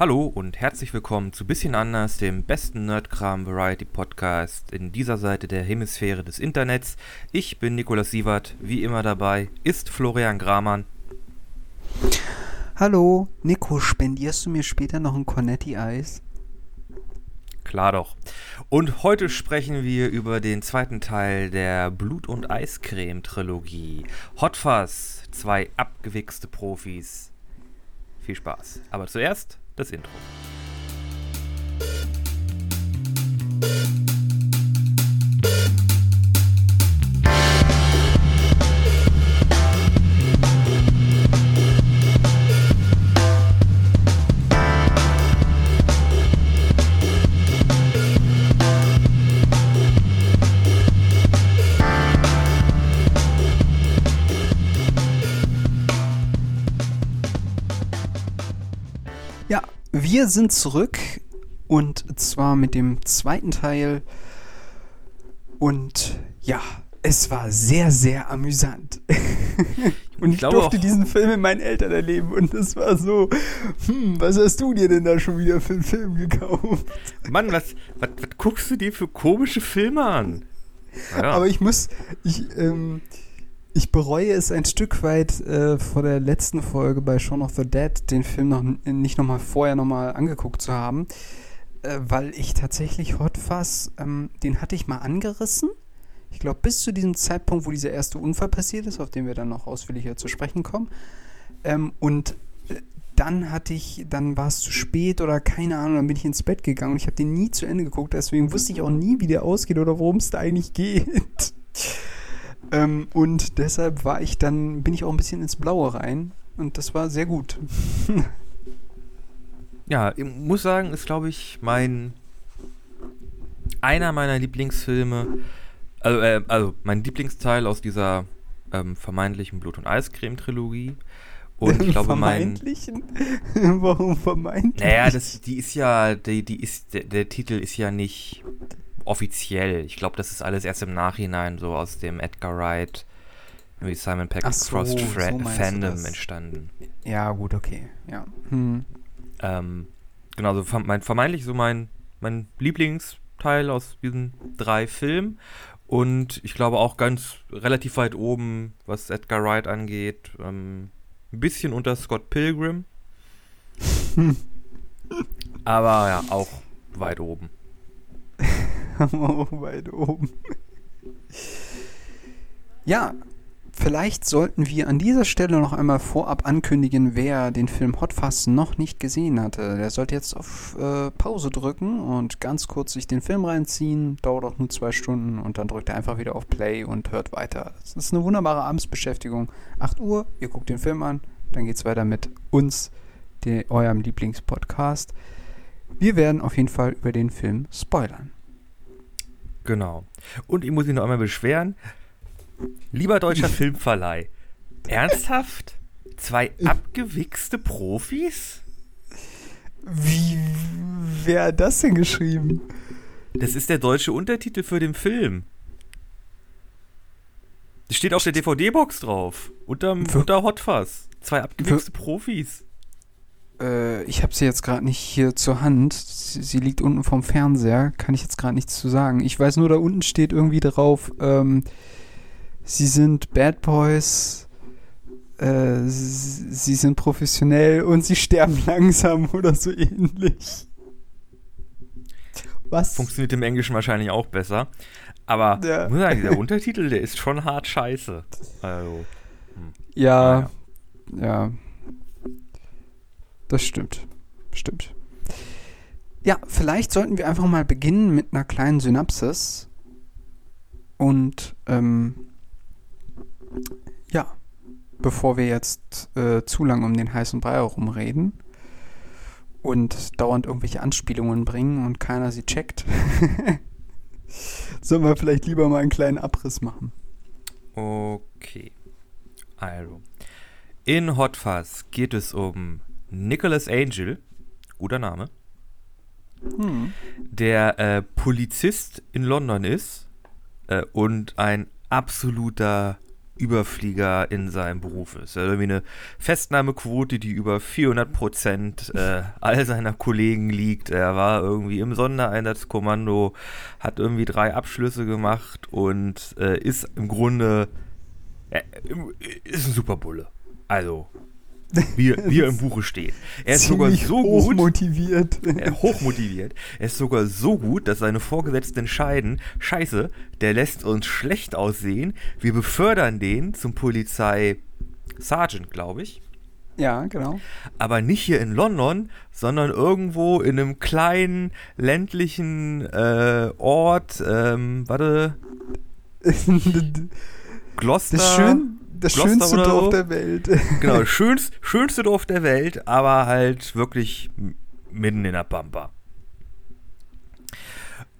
Hallo und herzlich willkommen zu Bisschen anders, dem besten Nerdkram Variety Podcast in dieser Seite der Hemisphäre des Internets. Ich bin Nikolaus Sievert, wie immer dabei ist Florian Gramann. Hallo, Nico, spendierst du mir später noch ein Cornetti-Eis? Klar doch. Und heute sprechen wir über den zweiten Teil der Blut- und Eiscreme-Trilogie. Hot Fuzz, zwei abgewichste Profis. Viel Spaß. Aber zuerst das Intro. Wir sind zurück und zwar mit dem zweiten Teil. Und ja, es war sehr, sehr amüsant. und ich, ich durfte auch. diesen Film mit meinen Eltern erleben und es war so, hm, was hast du dir denn da schon wieder für einen Film gekauft? Mann, was, was, was guckst du dir für komische Filme an? Ja. Aber ich muss, ich, ähm, ich bereue es ein Stück weit äh, vor der letzten Folge bei Shaun of the Dead, den Film noch nicht nochmal vorher nochmal angeguckt zu haben, äh, weil ich tatsächlich Hot Fuzz, ähm, den hatte ich mal angerissen. Ich glaube, bis zu diesem Zeitpunkt, wo dieser erste Unfall passiert ist, auf den wir dann noch ausführlicher zu sprechen kommen. Ähm, und äh, dann hatte ich, dann war es zu spät oder keine Ahnung, dann bin ich ins Bett gegangen und ich habe den nie zu Ende geguckt, deswegen wusste ich auch nie, wie der ausgeht oder worum es da eigentlich geht. Ähm, und deshalb war ich dann, bin ich auch ein bisschen ins Blaue rein und das war sehr gut. ja, ich muss sagen, ist glaube ich mein einer meiner Lieblingsfilme, also, äh, also mein Lieblingsteil aus dieser ähm, vermeintlichen Blut- und Eiscreme-Trilogie. Und ich glaube, vermeintlichen? Warum vermeintlich? Naja, das, die ist ja, die, die ist, der, der Titel ist ja nicht offiziell. Ich glaube, das ist alles erst im Nachhinein so aus dem Edgar Wright wie Simon Peck so, Crossed so Fandom entstanden. Ja, gut, okay. Ja. Hm. Ähm, genau, so mein, vermeintlich so mein, mein Lieblingsteil aus diesen drei Filmen. Und ich glaube auch ganz relativ weit oben, was Edgar Wright angeht. Ähm, ein bisschen unter Scott Pilgrim. Aber ja, auch weit oben. weit oben. Ja, vielleicht sollten wir an dieser Stelle noch einmal vorab ankündigen, wer den Film Hot Fuzz noch nicht gesehen hatte. Der sollte jetzt auf äh, Pause drücken und ganz kurz sich den Film reinziehen. Dauert auch nur zwei Stunden und dann drückt er einfach wieder auf Play und hört weiter. Das ist eine wunderbare Abendsbeschäftigung. 8 Uhr, ihr guckt den Film an, dann geht es weiter mit uns, die, eurem Lieblingspodcast. Wir werden auf jeden Fall über den Film spoilern. Genau. Und ich muss mich noch einmal beschweren. Lieber deutscher Filmverleih, ernsthaft? Zwei abgewichste Profis? Wie, wer hat das denn geschrieben? Das ist der deutsche Untertitel für den Film. Das steht auf der DVD-Box drauf. Unterm, unter Hot Fuzz. Zwei abgewichste Profis. Äh, ich habe sie jetzt gerade nicht hier zur Hand. Sie, sie, liegt unten vom Fernseher. Kann ich jetzt gerade nichts zu sagen. Ich weiß nur, da unten steht irgendwie drauf, ähm, sie sind Bad Boys, äh, sie, sie sind professionell und sie sterben langsam oder so ähnlich. Was? Funktioniert im Englischen wahrscheinlich auch besser. Aber ja. muss sagen, der Untertitel, der ist schon hart scheiße. Also, hm. ja, ja. ja. Das stimmt. Stimmt. Ja, vielleicht sollten wir einfach mal beginnen mit einer kleinen Synapsis. Und ähm, ja, bevor wir jetzt äh, zu lang um den heißen Brei herumreden und dauernd irgendwelche Anspielungen bringen und keiner sie checkt, sollen wir vielleicht lieber mal einen kleinen Abriss machen. Okay. Also, in Hot Fuzz geht es um Nicholas Angel, guter Name, hm. der äh, Polizist in London ist äh, und ein absoluter Überflieger in seinem Beruf ist. Er hat irgendwie eine Festnahmequote, die über 400 Prozent äh, all seiner Kollegen liegt. Er war irgendwie im Sondereinsatzkommando, hat irgendwie drei Abschlüsse gemacht und äh, ist im Grunde äh, ist ein super Bulle. Also wie, wie er im Buche steht. Er ist sogar so gut. Hochmotiviert. Äh, hochmotiviert. Er ist sogar so gut, dass seine Vorgesetzten entscheiden: Scheiße, der lässt uns schlecht aussehen. Wir befördern den zum Polizei Sergeant, glaube ich. Ja, genau. Aber nicht hier in London, sondern irgendwo in einem kleinen ländlichen äh, Ort. Ähm, warte. Gloucester. Das, schön, das Gloucester schönste Dorf so. der Welt. Genau, schönst, schönste Dorf der Welt, aber halt wirklich mitten in der Pampa.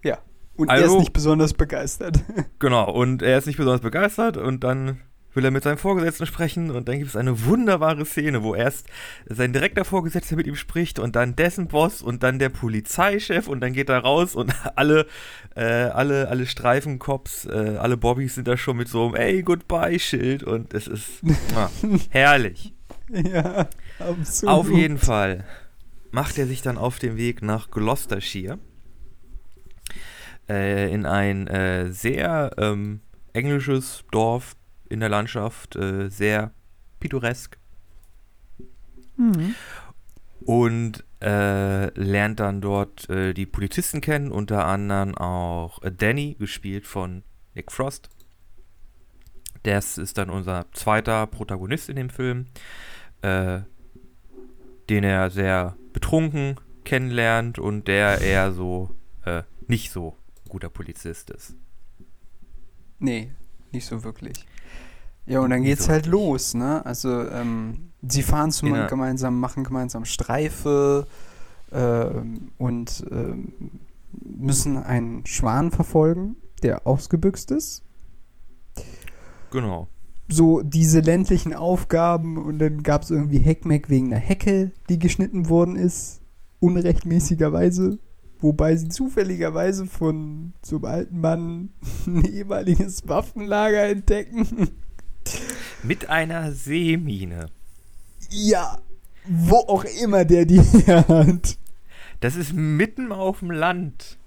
ja. Und er ist Also- nicht besonders begeistert. Genau, und er ist nicht besonders begeistert und dann will er mit seinem Vorgesetzten sprechen und dann gibt es eine wunderbare Szene, wo erst sein direkter Vorgesetzter mit ihm spricht und dann dessen Boss und dann der Polizeichef und dann geht er raus und alle, äh, alle, alle Streifencops, äh, alle Bobbys sind da schon mit so einem Ey, Goodbye-Schild und es ist ah, herrlich. ja, absolut. Auf jeden Fall macht er sich dann auf den Weg nach Gloucestershire äh, in ein äh, sehr ähm, englisches Dorf in der Landschaft, äh, sehr pittoresk Mhm. und äh, lernt dann dort äh, die Polizisten kennen, unter anderem auch äh, Danny, gespielt von Nick Frost. Das ist dann unser zweiter Protagonist in dem Film, äh, den er sehr betrunken kennenlernt und der eher so äh, nicht so guter Polizist ist. Nee, nicht so wirklich. Ja, und dann geht's so halt wirklich. los, ne? Also, ähm, sie fahren zum der- gemeinsam, machen gemeinsam Streife ähm, und ähm, müssen einen Schwan verfolgen, der ausgebüxt ist. Genau. So diese ländlichen Aufgaben und dann gab es irgendwie Heckmeck wegen einer Hecke, die geschnitten worden ist, unrechtmäßigerweise. Wobei sie zufälligerweise von so einem alten Mann ein ehemaliges Waffenlager entdecken. Mit einer Seemine. Ja, wo auch immer der die her hat. Das ist mitten auf dem Land.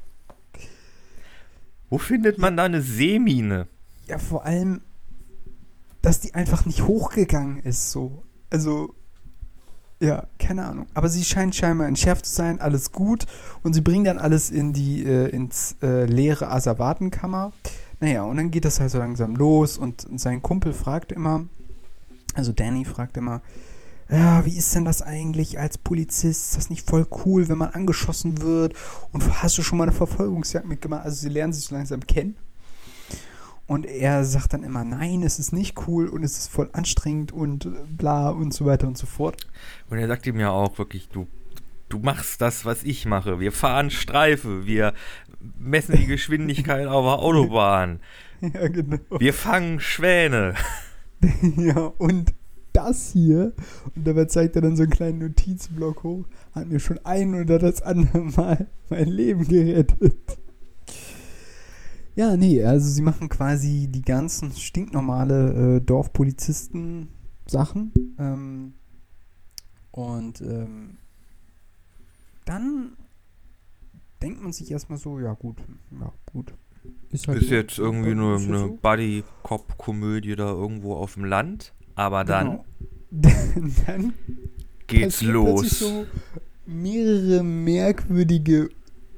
Wo findet man da eine Seemine? Ja, vor allem, dass die einfach nicht hochgegangen ist, so. Also, ja, keine Ahnung. Aber sie scheint scheinbar entschärft zu sein, alles gut. Und sie bringen dann alles in die, äh, ins äh, leere Asservatenkammer. Naja, und dann geht das halt so langsam los und sein Kumpel fragt immer, also Danny fragt immer, ja, wie ist denn das eigentlich als Polizist? Ist das nicht voll cool, wenn man angeschossen wird? Und hast du schon mal eine Verfolgungsjagd mitgemacht? Also sie lernen sich so langsam kennen. Und er sagt dann immer, nein, es ist nicht cool und es ist voll anstrengend und bla und so weiter und so fort. Und er sagt ihm ja auch wirklich, du, du machst das, was ich mache. Wir fahren Streife, wir messen die Geschwindigkeit auf der Autobahn, ja, genau. wir fangen Schwäne. Ja, und das hier, und dabei zeigt er dann so einen kleinen Notizblock hoch, hat mir schon ein oder das andere Mal mein Leben gerettet. Ja, nee, also sie machen quasi die ganzen stinknormale äh, Dorfpolizisten-Sachen. Ähm, und ähm, dann denkt man sich erstmal so, ja gut, ja gut. halt Ist so. jetzt irgendwie nur Ist eine so. Buddy-Cop-Komödie da irgendwo auf dem Land. Aber dann Genau. dann geht's los. so mehrere merkwürdige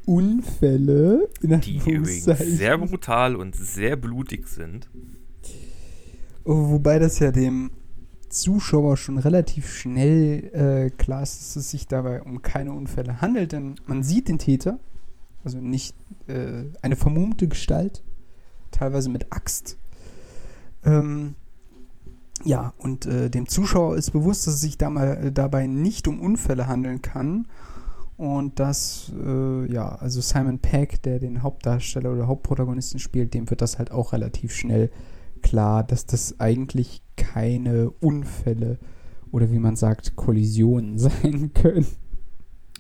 Unfälle. In Die übrigens sehr brutal und sehr blutig sind. Oh, Wobei das ja dem Zuschauer schon relativ schnell äh, klar ist, dass es sich dabei um keine Unfälle handelt, denn man sieht den Täter, also nicht äh, eine vermummte Gestalt, teilweise mit Axt. Ähm, ja, und äh, dem Zuschauer ist bewusst, dass es sich da mal, dabei nicht um Unfälle handeln kann. Und dass, äh, ja, also Simon Peck, der den Hauptdarsteller oder Hauptprotagonisten spielt, dem wird das halt auch relativ schnell klar, dass das eigentlich keine Unfälle oder wie man sagt, Kollisionen sein können.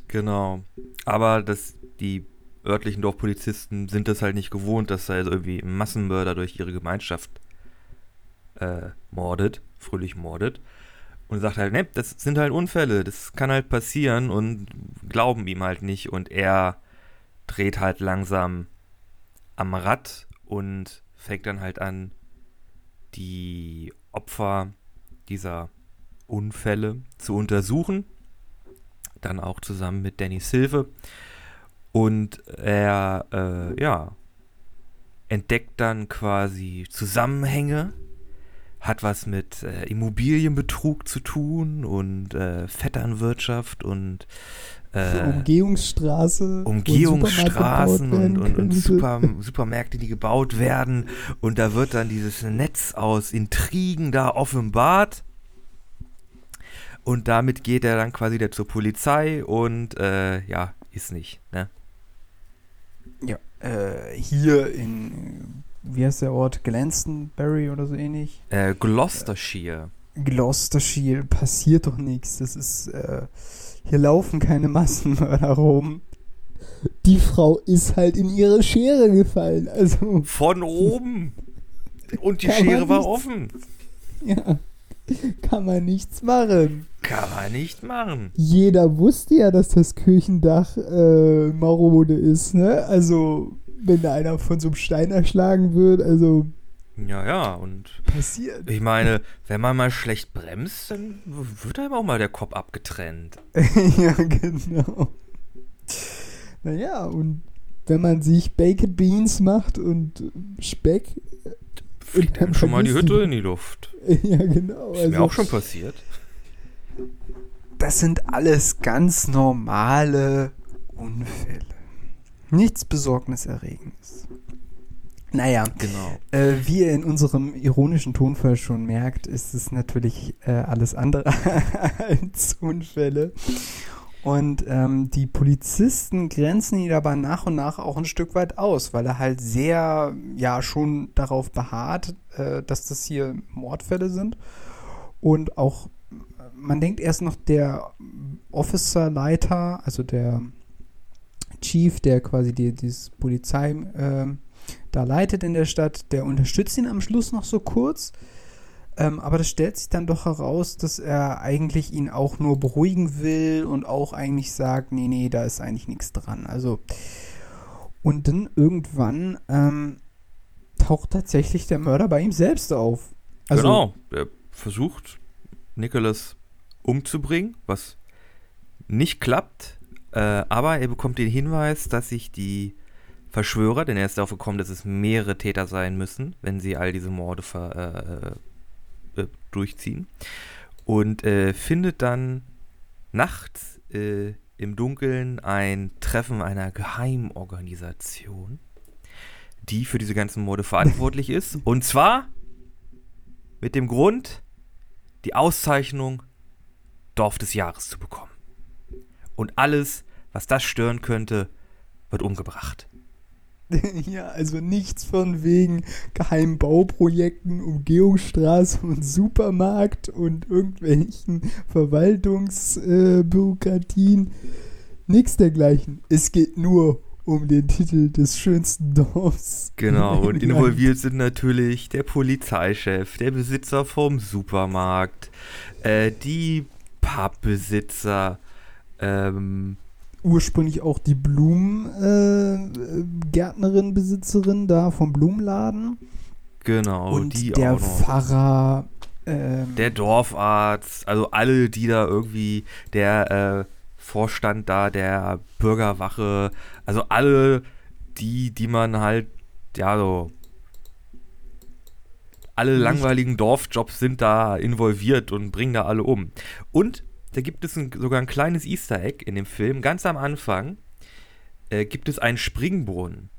Genau. Aber das, die örtlichen Dorfpolizisten sind das halt nicht gewohnt, dass da jetzt irgendwie Massenmörder durch ihre Gemeinschaft äh, mordet, fröhlich mordet. Und sagt halt, ne, das sind halt Unfälle, das kann halt passieren und glauben ihm halt nicht. Und er dreht halt langsam am Rad und fängt dann halt an, die Opfer dieser Unfälle zu untersuchen. Dann auch zusammen mit Danny Silve. Und er, äh, ja, entdeckt dann quasi Zusammenhänge, hat was mit äh, Immobilienbetrug zu tun und äh, Vetternwirtschaft und äh, Umgehungsstraße. Umgehungsstraßen und, und, und Super, Supermärkte, die gebaut werden. Und da wird dann dieses Netz aus Intrigen da offenbart. Und damit geht er dann quasi wieder zur Polizei und äh, ja, ist nicht, ne? Ja, äh, hier in, wie heißt der Ort? Glastonbury oder so ähnlich? Äh, Gloucestershire. Gloucestershire, passiert doch nichts. Das ist, äh, hier laufen keine Massenmörder rum. Die Frau ist halt in ihre Schere gefallen. Also. Von oben. Und die Schere war offen. Ja. Kann man nichts machen. Kann man nicht machen. Jeder wusste ja, dass das Kirchendach äh, marode ist, ne? Also, wenn da einer von so einem Stein erschlagen wird, also. Ja, ja, und. Passiert. Ich meine, wenn man mal schlecht bremst, dann wird einem auch mal der Kopf abgetrennt. ja, genau. Naja, und wenn man sich Baked Beans macht und Speck. Fliegt einem schon mal die Hütte in die Luft. Ja, genau. Ist also, mir auch schon passiert. Das sind alles ganz normale Unfälle. Nichts Besorgniserregendes. Naja, genau. Äh, wie ihr in unserem ironischen Tonfall schon merkt, ist es natürlich äh, alles andere als Unfälle. Und ähm, die Polizisten grenzen ihn aber nach und nach auch ein Stück weit aus, weil er halt sehr, ja, schon darauf beharrt, äh, dass das hier Mordfälle sind. Und auch, man denkt erst noch, der Officerleiter, also der Chief, der quasi die, dieses Polizei äh, da leitet in der Stadt, der unterstützt ihn am Schluss noch so kurz. Ähm, aber das stellt sich dann doch heraus, dass er eigentlich ihn auch nur beruhigen will und auch eigentlich sagt, nee, nee, da ist eigentlich nichts dran. Also, und dann irgendwann ähm, taucht tatsächlich der Mörder bei ihm selbst auf. Also, genau, er versucht, Nicholas umzubringen, was nicht klappt, äh, aber er bekommt den Hinweis, dass sich die Verschwörer, denn er ist darauf gekommen, dass es mehrere Täter sein müssen, wenn sie all diese Morde ver, äh, äh, durchziehen. Und äh, findet dann nachts äh, im Dunkeln ein Treffen einer Geheimorganisation, die für diese ganzen Morde verantwortlich ist. Und zwar mit dem Grund, die Auszeichnung Dorf des Jahres zu bekommen. Und alles, was das stören könnte, wird umgebracht. ja, also nichts von wegen geheimen Bauprojekten, Umgehungsstraße und Supermarkt und irgendwelchen Verwaltungsbürokratien. Äh, nichts dergleichen. Es geht nur um den Titel des schönsten Dorfs. Genau, und involviert sind natürlich der Polizeichef, der Besitzer vom Supermarkt, äh, die Pubbesitzer, ähm, ursprünglich auch die Blumengärtnerin, äh, Besitzerin da vom Blumenladen. Genau, und die der Pfarrer. Ähm, der Dorfarzt, also alle, die da irgendwie, der äh, Vorstand da, der Bürgerwache, also alle, die, die man halt, ja, so alle langweiligen Dorfjobs sind da involviert und bringen da alle um. Und da gibt es ein, sogar ein kleines Easter Egg in dem Film. Ganz am Anfang äh, gibt es einen Springbrunnen.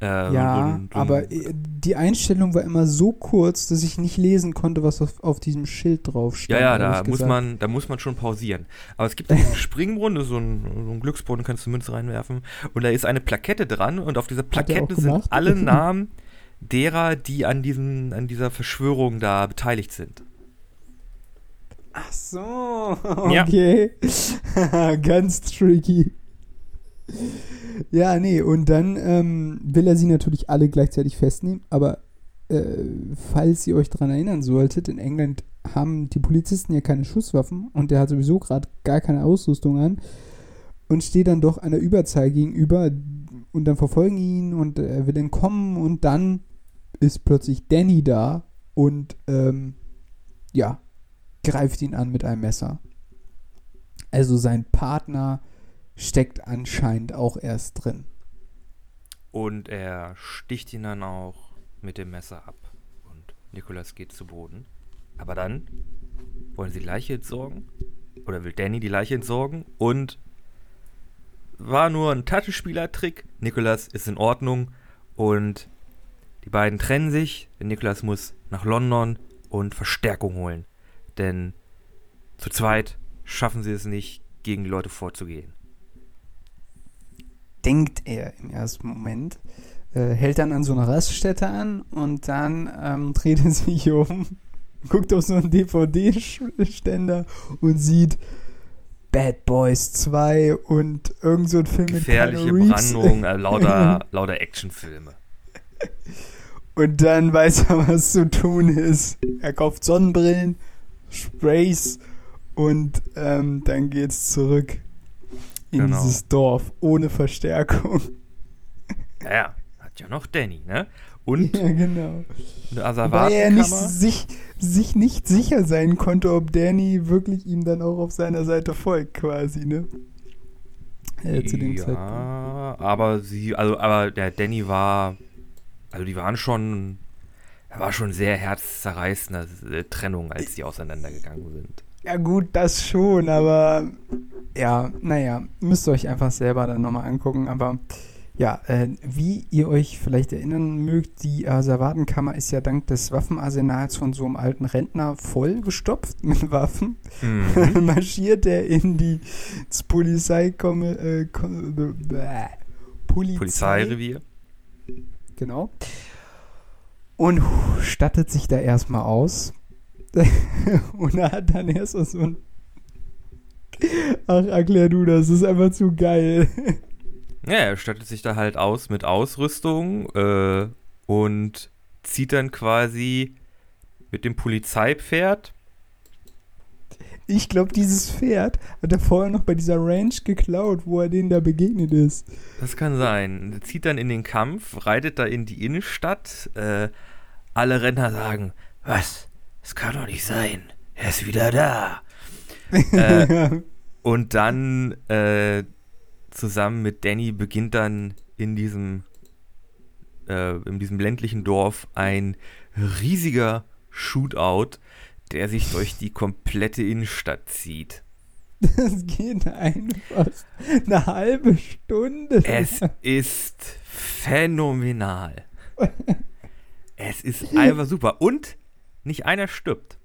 Äh, ja, ein, so aber äh, die Einstellung war immer so kurz, dass ich nicht lesen konnte, was auf, auf diesem Schild drauf stand. Ja, ja, da muss, man, da muss man schon pausieren. Aber es gibt einen Springbrunnen, so ein, so ein Glücksbrunnen, kannst du Münze reinwerfen. Und da ist eine Plakette dran und auf dieser Plakette sind alle Namen derer, die an, diesen, an dieser Verschwörung da beteiligt sind. Ach so, okay. Ja. Ganz tricky. Ja, nee, und dann ähm, will er sie natürlich alle gleichzeitig festnehmen, aber äh, falls ihr euch daran erinnern solltet, in England haben die Polizisten ja keine Schusswaffen und der hat sowieso gerade gar keine Ausrüstung an und steht dann doch einer Überzahl gegenüber und dann verfolgen ihn und er will entkommen und dann ist plötzlich Danny da und ähm, ja, greift ihn an mit einem Messer. Also sein Partner steckt anscheinend auch erst drin. Und er sticht ihn dann auch mit dem Messer ab. Und Nikolas geht zu Boden. Aber dann wollen sie die Leiche entsorgen. Oder will Danny die Leiche entsorgen. Und war nur ein Taschenspielertrick. Nikolas ist in Ordnung. Und die beiden trennen sich. Denn Nikolas muss nach London und Verstärkung holen. Denn zu zweit schaffen sie es nicht, gegen Leute vorzugehen. Denkt er im ersten Moment, äh, hält dann an so einer Raststätte an und dann ähm, dreht er sich um, guckt auf so einen DVD-Ständer und sieht Bad Boys 2 und irgend so ein Film Gefährliche mit Brandung, äh, lauter, lauter Actionfilme. Und dann weiß er, was zu tun ist. Er kauft Sonnenbrillen, Sprays und ähm, dann geht's zurück in genau. dieses Dorf ohne Verstärkung. Naja, hat ja noch Danny, ne? Und ja, genau. Weil er nicht sich, sich nicht sicher sein konnte, ob Danny wirklich ihm dann auch auf seiner Seite folgt, quasi, ne? Äh, zu dem ja, Zeitpunkt. aber sie, also, aber der Danny war, also die waren schon, war schon sehr herzzerreißende äh, Trennung, als die auseinandergegangen sind. Ja, gut, das schon, aber ja, naja, müsst ihr euch einfach selber dann nochmal angucken, aber ja, äh, wie ihr euch vielleicht erinnern mögt, die Asservatenkammer ist ja dank des Waffenarsenals von so einem alten Rentner vollgestopft mit Waffen. Mhm. Marschiert er in die Polizeikomme, äh, Polizei, Polizeirevier. Genau. Und stattet sich da erstmal aus. Und er hat dann erst so ein. Ach, erklär du das, ist einfach zu geil. Ja, er stattet sich da halt aus mit Ausrüstung äh, und zieht dann quasi mit dem Polizeipferd. Ich glaube, dieses Pferd hat er vorher noch bei dieser Ranch geklaut, wo er denen da begegnet ist. Das kann sein. Er zieht dann in den Kampf, reitet da in die Innenstadt. Äh, alle Renner sagen, was? Das kann doch nicht sein. Er ist wieder da. äh, und dann äh, zusammen mit Danny beginnt dann in diesem, äh, in diesem ländlichen Dorf ein riesiger Shootout, der sich durch die komplette Innenstadt zieht. Das geht einfach eine halbe Stunde. Es ist phänomenal. es ist einfach super. Und nicht einer stirbt.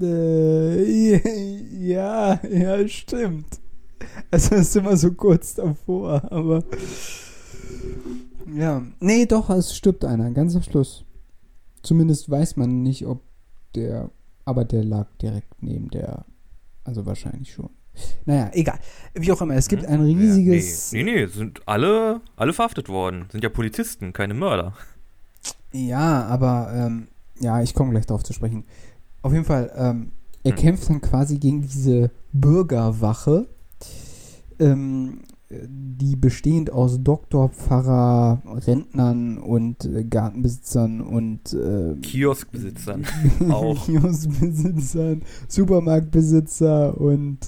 Äh, ja, ja, stimmt. Also ist immer so kurz davor, aber. Ja. Nee, doch, es stirbt einer, ganz am Schluss. Zumindest weiß man nicht, ob der. Aber der lag direkt neben der. Also wahrscheinlich schon. Naja, egal. Wie auch immer, es gibt ein riesiges. Ja, nee, nee, nee, sind alle, alle verhaftet worden. Sind ja Polizisten, keine Mörder. Ja, aber ähm, ja, ich komme gleich darauf zu sprechen. Auf jeden Fall, ähm, er hm. kämpft dann quasi gegen diese Bürgerwache, ähm, die bestehend aus Doktor, Pfarrer, Rentnern und äh, Gartenbesitzern und äh, Kioskbesitzern auch. Kioskbesitzern, Supermarktbesitzer und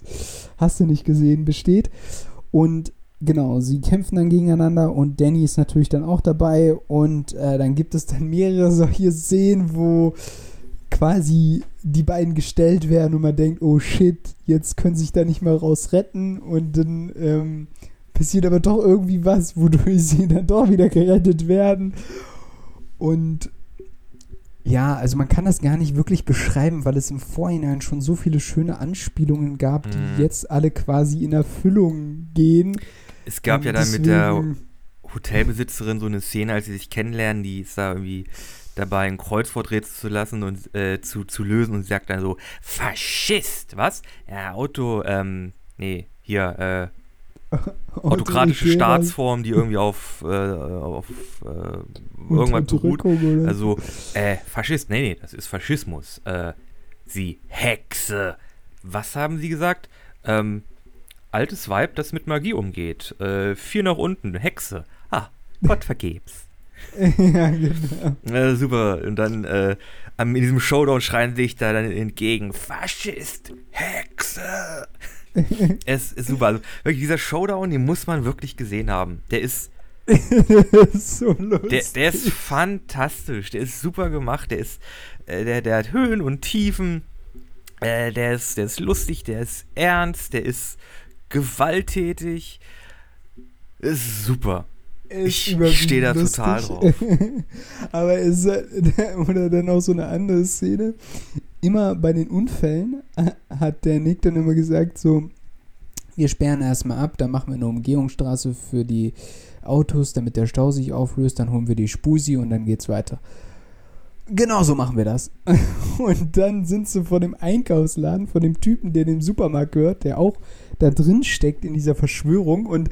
hast du nicht gesehen, besteht. Und genau, sie kämpfen dann gegeneinander und Danny ist natürlich dann auch dabei und äh, dann gibt es dann mehrere solche Szenen, wo quasi die beiden gestellt werden und man denkt, oh shit, jetzt können sich da nicht mehr raus retten und dann ähm, passiert aber doch irgendwie was, wodurch sie dann doch wieder gerettet werden. Und ja, also man kann das gar nicht wirklich beschreiben, weil es im Vorhinein schon so viele schöne Anspielungen gab, die mhm. jetzt alle quasi in Erfüllung gehen. Es gab und ja dann mit der Hotelbesitzerin so eine Szene, als sie sich kennenlernen, die ist da irgendwie dabei, ein Kreuzworträtsel zu lassen und äh, zu, zu lösen und sagt dann so, Faschist, was? Ja, Auto, ähm, nee, hier, äh, autokratische Staatsform, die irgendwie auf, äh, auf äh, irgendwas beruht. Also, äh, Faschist, nee, nee, das ist Faschismus. Äh, sie Hexe. Was haben sie gesagt? Ähm, altes Weib, das mit Magie umgeht. Äh, vier nach unten, Hexe. Ah, Gott vergeb's. ja, genau. Äh, super. Und dann äh, in diesem Showdown schreien sich da dann entgegen: Faschist, Hexe. es ist super. Also, wirklich, dieser Showdown, den muss man wirklich gesehen haben. Der ist. so lustig. Der, der, ist fantastisch. Der ist super gemacht. Der ist. Äh, der, der hat Höhen und Tiefen. Äh, der, ist, der ist lustig, der ist ernst, der ist gewalttätig. Ist super. Ist ich stehe da lustig. total drauf. Aber es ist oder dann auch so eine andere Szene. Immer bei den Unfällen hat der Nick dann immer gesagt, so, wir sperren erstmal ab, dann machen wir eine Umgehungsstraße für die Autos, damit der Stau sich auflöst, dann holen wir die Spusi und dann geht's weiter. Genau so machen wir das. Und dann sind sie vor dem Einkaufsladen, von dem Typen, der dem Supermarkt gehört, der auch da drin steckt in dieser Verschwörung. Und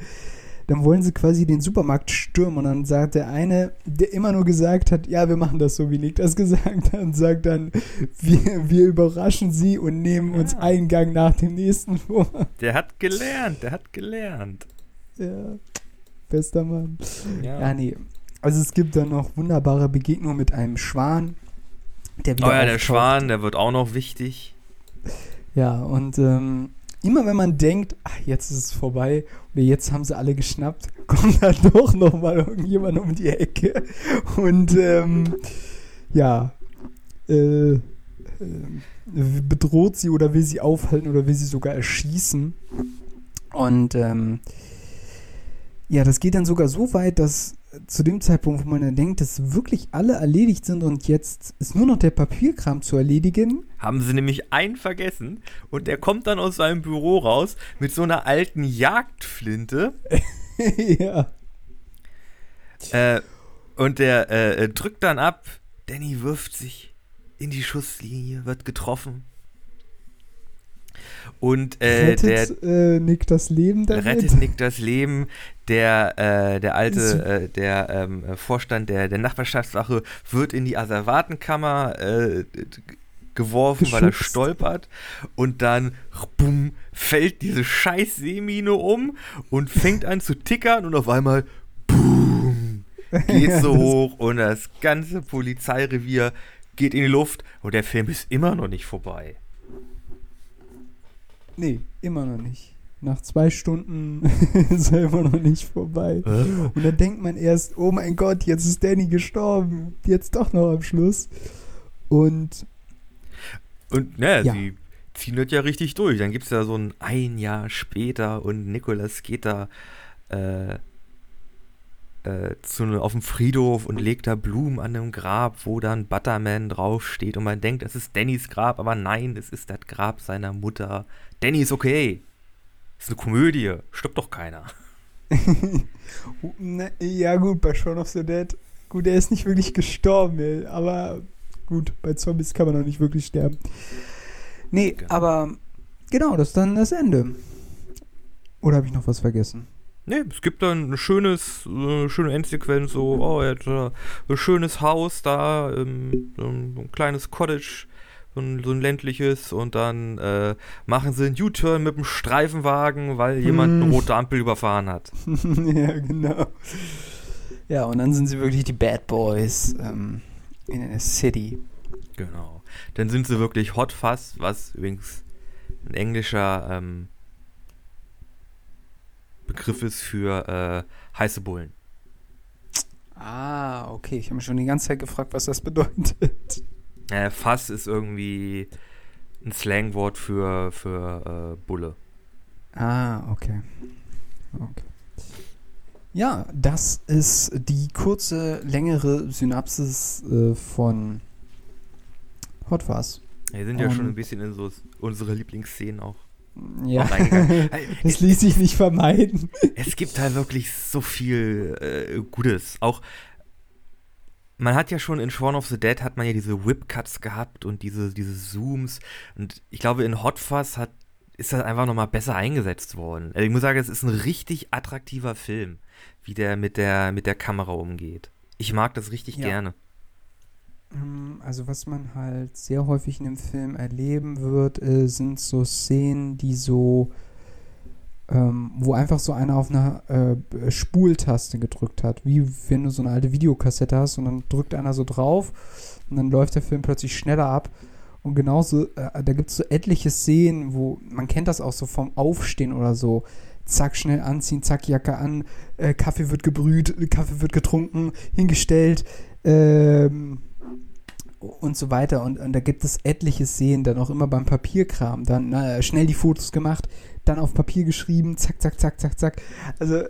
dann wollen sie quasi den Supermarkt stürmen. Und dann sagt der eine, der immer nur gesagt hat, ja, wir machen das so, wie Nick das gesagt hat, und sagt dann, wir, wir überraschen sie und nehmen uns einen Gang nach dem nächsten vor. Der hat gelernt, der hat gelernt. Ja, bester Mann. Ja, ja nee. Also es gibt dann noch wunderbare Begegnungen mit einem Schwan. Der wieder oh ja, der Schwan, der wird auch noch wichtig. Ja, und ähm, immer wenn man denkt, ach, jetzt ist es vorbei oder jetzt haben sie alle geschnappt, kommt da doch noch mal irgendjemand um die Ecke und ähm, ja, äh, äh, bedroht sie oder will sie aufhalten oder will sie sogar erschießen. Und ähm, ja, das geht dann sogar so weit, dass zu dem Zeitpunkt, wo man dann denkt, dass wirklich alle erledigt sind und jetzt ist nur noch der Papierkram zu erledigen. Haben sie nämlich einen vergessen und der kommt dann aus seinem Büro raus mit so einer alten Jagdflinte. ja. Äh, und der äh, drückt dann ab. Danny wirft sich in die Schusslinie, wird getroffen. Und äh, rettet der, äh, Nick das Leben damit? Rettet Nick das Leben. Der, äh, der alte, äh, der ähm, Vorstand der, der Nachbarschaftswache wird in die Asservatenkammer äh, geworfen, weil er stolpert. Und dann, bumm, fällt diese scheiß Seemine um und fängt an zu tickern und auf einmal, boom, geht so hoch und das ganze Polizeirevier geht in die Luft und der Film ist immer noch nicht vorbei. Nee, immer noch nicht. Nach zwei Stunden ist er immer noch nicht vorbei. Und dann denkt man erst, oh mein Gott, jetzt ist Danny gestorben. Jetzt doch noch am Schluss. Und. Und ne, ja. sie ziehen das ja richtig durch. Dann gibt es ja so ein ein Jahr später und Nicolas geht da äh, äh, zu, auf dem Friedhof und legt da Blumen an einem Grab, wo dann Butterman draufsteht und man denkt, es ist Dannys Grab, aber nein, es ist das Grab seiner Mutter. Danny ist okay. Das ist eine Komödie. Stirbt doch keiner. Ne, ja, gut, bei Shaun of the Dead. Gut, er ist nicht wirklich gestorben, ey, aber gut, bei Zombies kann man noch nicht wirklich sterben. Nee, genau. aber genau, das ist dann das Ende. Oder habe ich noch was vergessen? Nee, es gibt dann ein schönes, äh, schöne Endsequenz, so, oh, er hat äh, ein schönes Haus da, ähm, so ein, ein, kleines Cottage, so ein, so ein ländliches, und dann äh, machen sie einen U-Turn mit dem Streifenwagen, weil hm. jemand eine rote Ampel überfahren hat. ja, genau. Ja, und dann sind sie wirklich die Bad Boys ähm, in der City. Genau. Dann sind sie wirklich Hot Fuzz, was übrigens ein englischer ähm, Begriff ist für äh, heiße Bullen. Ah, okay. Ich habe mich schon die ganze Zeit gefragt, was das bedeutet. Äh, Fass ist irgendwie ein Slangwort für, für äh, Bulle. Ah, okay. okay. Ja, das ist die kurze, längere Synapsis äh, von Hot Fuzz. Wir sind ja schon ein bisschen in so unsere Lieblingsszenen auch ja, das ließ sich nicht vermeiden. Es gibt halt wirklich so viel äh, Gutes. Auch man hat ja schon in Shaun of the Dead hat man ja diese Whip-Cuts gehabt und diese, diese Zooms. Und ich glaube, in Hot Fuzz hat ist das einfach nochmal besser eingesetzt worden. Also ich muss sagen, es ist ein richtig attraktiver Film, wie der mit der, mit der Kamera umgeht. Ich mag das richtig ja. gerne. Ähm, also was man halt sehr häufig in dem Film erleben wird, äh, sind so Szenen, die so, ähm, wo einfach so einer auf einer äh, Spultaste gedrückt hat, wie wenn du so eine alte Videokassette hast und dann drückt einer so drauf und dann läuft der Film plötzlich schneller ab. Und genauso, äh, da gibt es so etliche Szenen, wo, man kennt das auch so vom Aufstehen oder so. Zack, schnell anziehen, zack, Jacke an, äh, Kaffee wird gebrüht, Kaffee wird getrunken, hingestellt, ähm, und so weiter. Und, und da gibt es etliche Szenen, dann auch immer beim Papierkram. Dann na, schnell die Fotos gemacht, dann auf Papier geschrieben, zack, zack, zack, zack, zack. Also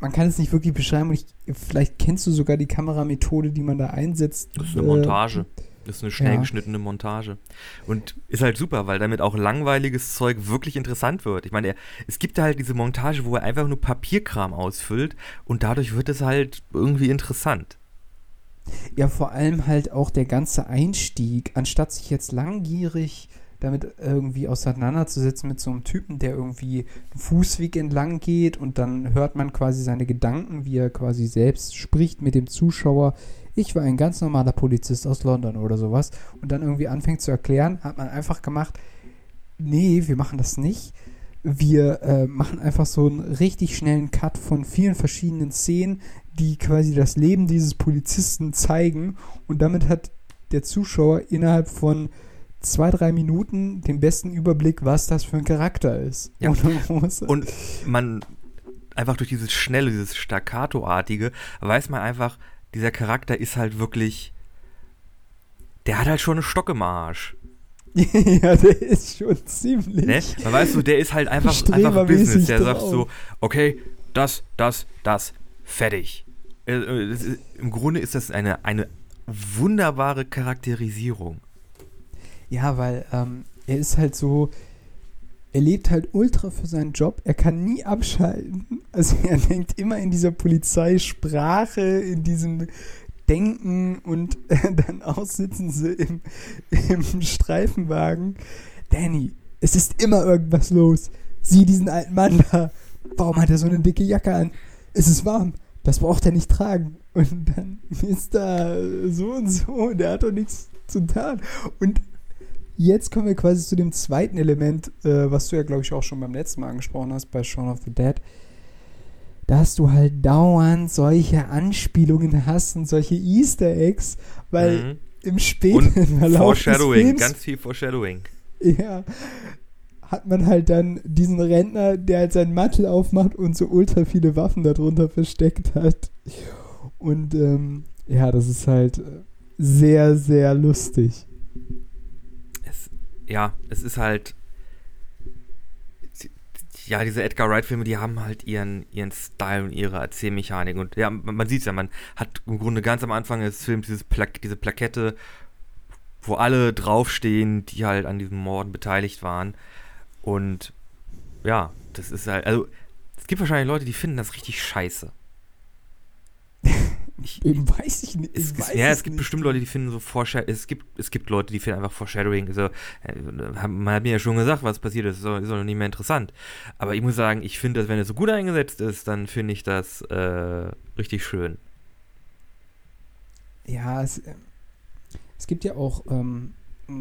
man kann es nicht wirklich beschreiben. Und ich, vielleicht kennst du sogar die Kameramethode, die man da einsetzt. Das ist eine Montage. Das ist eine schnell ja. geschnittene Montage. Und ist halt super, weil damit auch langweiliges Zeug wirklich interessant wird. Ich meine, er, es gibt halt diese Montage, wo er einfach nur Papierkram ausfüllt und dadurch wird es halt irgendwie interessant. Ja, vor allem halt auch der ganze Einstieg, anstatt sich jetzt langgierig damit irgendwie auseinanderzusetzen mit so einem Typen, der irgendwie einen Fußweg entlang geht und dann hört man quasi seine Gedanken, wie er quasi selbst spricht mit dem Zuschauer. Ich war ein ganz normaler Polizist aus London oder sowas und dann irgendwie anfängt zu erklären, hat man einfach gemacht, nee, wir machen das nicht. Wir äh, machen einfach so einen richtig schnellen Cut von vielen verschiedenen Szenen, die quasi das Leben dieses Polizisten zeigen. Und damit hat der Zuschauer innerhalb von zwei, drei Minuten den besten Überblick, was das für ein Charakter ist. Ja. Und man einfach durch dieses schnelle, dieses Staccato-artige, weiß man einfach, dieser Charakter ist halt wirklich, der hat halt schon einen Stock im Arsch. ja, der ist schon ziemlich. Ne? Man weißt du, der ist halt einfach, einfach Business. Der drauf. sagt so, okay, das, das, das, fertig. Äh, äh, Im Grunde ist das eine, eine wunderbare Charakterisierung. Ja, weil ähm, er ist halt so, er lebt halt ultra für seinen Job, er kann nie abschalten. Also er denkt immer in dieser Polizeisprache, in diesem Denken und äh, dann aussitzen sie im, im Streifenwagen. Danny, es ist immer irgendwas los. Sieh diesen alten Mann da. Warum hat er so eine dicke Jacke an? Es ist warm das braucht er nicht tragen. Und dann ist da so und so, der hat doch nichts zu tun. Und jetzt kommen wir quasi zu dem zweiten Element, äh, was du ja, glaube ich, auch schon beim letzten Mal angesprochen hast bei Shaun of the Dead. Dass du halt dauernd solche Anspielungen hast und solche Easter Eggs, weil mhm. im späteren Verlauf Foreshadowing, Films, ganz viel Foreshadowing. Ja, hat man halt dann diesen Rentner, der halt seinen Mantel aufmacht und so ultra viele Waffen darunter versteckt hat. Und ähm, ja, das ist halt äh, sehr, sehr lustig. Ja, es ist halt. Ja, diese Edgar Wright-Filme, die haben halt ihren, ihren Style und ihre Erzählmechanik. Und ja, man, man sieht es ja, man hat im Grunde ganz am Anfang des Films dieses Pla diese Plakette, wo alle draufstehen, die halt an diesem Morden beteiligt waren. Und ja, das ist halt, also es gibt wahrscheinlich Leute, die finden das richtig scheiße. Ich, Eben weiß ich nicht. Es, weiß ja, es gibt nicht. bestimmt Leute, die finden so Foreshadowing. Es gibt, es gibt Leute, die finden einfach Foreshadowing. Also, äh, man hat mir ja schon gesagt, was passiert ist. Ist doch, ist doch nicht mehr interessant. Aber ich muss sagen, ich finde, dass wenn es so gut eingesetzt ist, dann finde ich das äh, richtig schön. Ja, es, äh, es gibt ja auch ähm,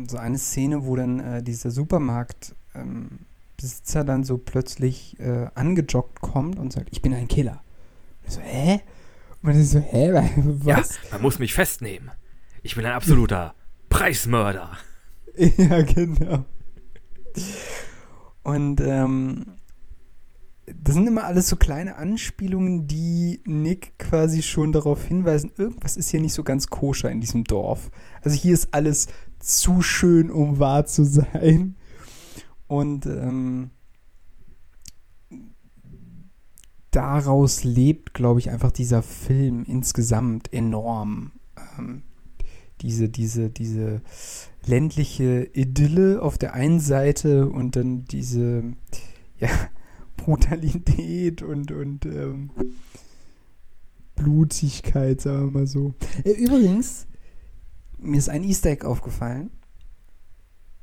so eine Szene, wo dann äh, dieser Supermarkt ähm, Besitzer dann so plötzlich äh, angejoggt kommt und sagt, ich bin ein Killer. Und so, hä? Und man ist so, hä, was? Ja, man muss mich festnehmen. Ich bin ein absoluter Preismörder. Ja, genau. Und ähm, das sind immer alles so kleine Anspielungen, die Nick quasi schon darauf hinweisen, irgendwas ist hier nicht so ganz koscher in diesem Dorf. Also hier ist alles zu schön, um wahr zu sein. Und ähm, daraus lebt, glaube ich, einfach dieser Film insgesamt enorm. Ähm, diese, diese, diese ländliche Idylle auf der einen Seite und dann diese ja, Brutalität und, und ähm, Blutigkeit, sagen wir mal so. Äh, übrigens, mir ist ein Easter Egg aufgefallen.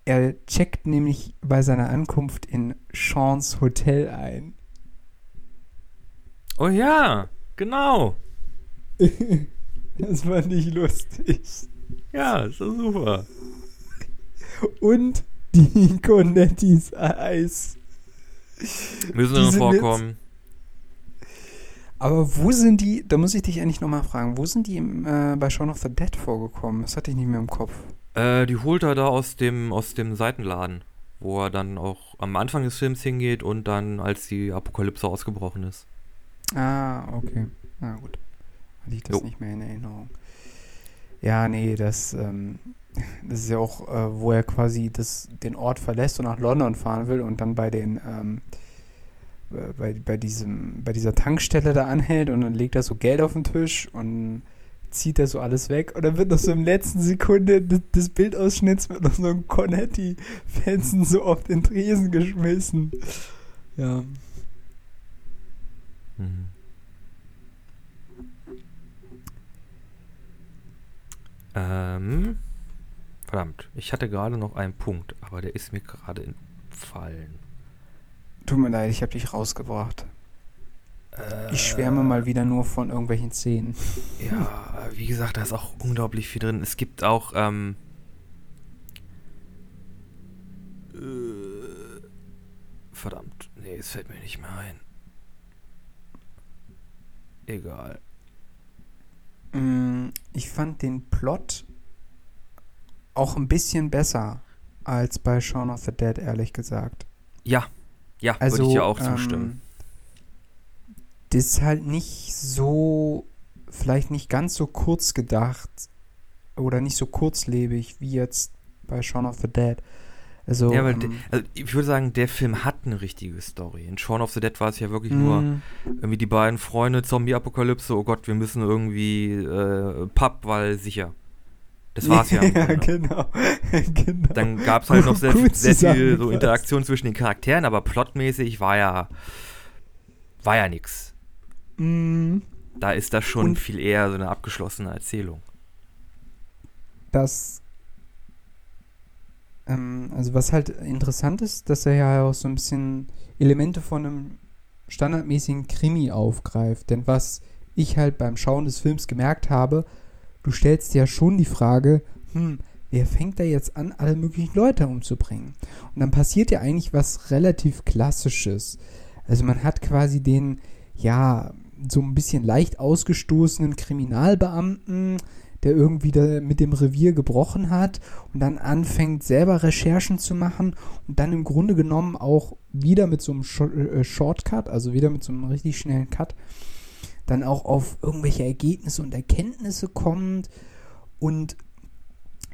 Er checkt nämlich bei seiner Ankunft in Seans Hotel ein. Oh ja, genau. das fand ich lustig. Ja, ist doch super. Und die Cornettis Eis. Müssen Die noch vorkommen. Aber wo sind die, da muss ich dich eigentlich nochmal fragen, wo sind die äh, bei Shaun of the Dead vorgekommen? Das hatte ich nicht mehr im Kopf. Äh, die holt er da aus dem, aus dem Seitenladen, wo er dann auch am Anfang des Films hingeht und dann, als die Apokalypse ausgebrochen ist. Ah, okay. Na gut. Hatte ich das Jo. nicht mehr in Erinnerung. Ja, nee, das, ähm, das ist ja auch, äh, wo er quasi das, den Ort verlässt und nach London fahren will und dann bei den, ähm, äh, bei, bei diesem, bei dieser Tankstelle da anhält und dann legt er so Geld auf den Tisch und zieht er so alles weg und dann wird noch so im letzten Sekunde des, des Bildausschnitts mit noch so einem Cornetti-Fenster so auf den Tresen geschmissen. Ja. Mhm. Ähm, verdammt, ich hatte gerade noch einen Punkt, aber der ist mir gerade entfallen. Tut mir leid, ich habe dich rausgebracht. Äh, Ich schwärme mal wieder nur von irgendwelchen Szenen. Ja, wie gesagt, da ist auch unglaublich viel drin. Es gibt auch, ähm, äh, verdammt, nee, es fällt mir nicht mehr ein. Egal. Mm, Ich fand den Plot auch ein bisschen besser als bei Shaun of the Dead, ehrlich gesagt. Ja, ja, Also, würde ich dir auch ähm, zustimmen. Das ist halt nicht so, vielleicht nicht ganz so kurz gedacht oder nicht so kurzlebig wie jetzt bei Shaun of the Dead. Also, ja, weil ähm, de, also ich würde sagen, der Film hat eine richtige Story. In Shaun of the Dead war es ja wirklich nur mm, irgendwie die beiden Freunde, Zombie-Apokalypse, oh Gott, wir müssen irgendwie äh, Pub, weil sicher. Das war's ja. ja, genau. genau. Dann gab es halt noch sehr, sehr viel so. Interaktion zwischen den Charakteren, aber plotmäßig war ja war ja nix. Mm, Da ist das schon Und- viel eher so eine abgeschlossene Erzählung. das ähm, also was halt interessant ist, dass er ja auch so ein bisschen Elemente von einem standardmäßigen Krimi aufgreift. Denn was ich halt beim Schauen des Films gemerkt habe, du stellst ja schon die Frage, hm, wer fängt da jetzt an, alle möglichen Leute umzubringen? Und dann passiert ja eigentlich was relativ Klassisches. Also man hat quasi den, ja, so ein bisschen leicht ausgestoßenen Kriminalbeamten, der irgendwie da mit dem Revier gebrochen hat und dann anfängt selber Recherchen zu machen und dann im Grunde genommen auch wieder mit so einem äh, Shortcut, also wieder mit so einem richtig schnellen Cut, dann auch auf irgendwelche Ergebnisse und Erkenntnisse kommt und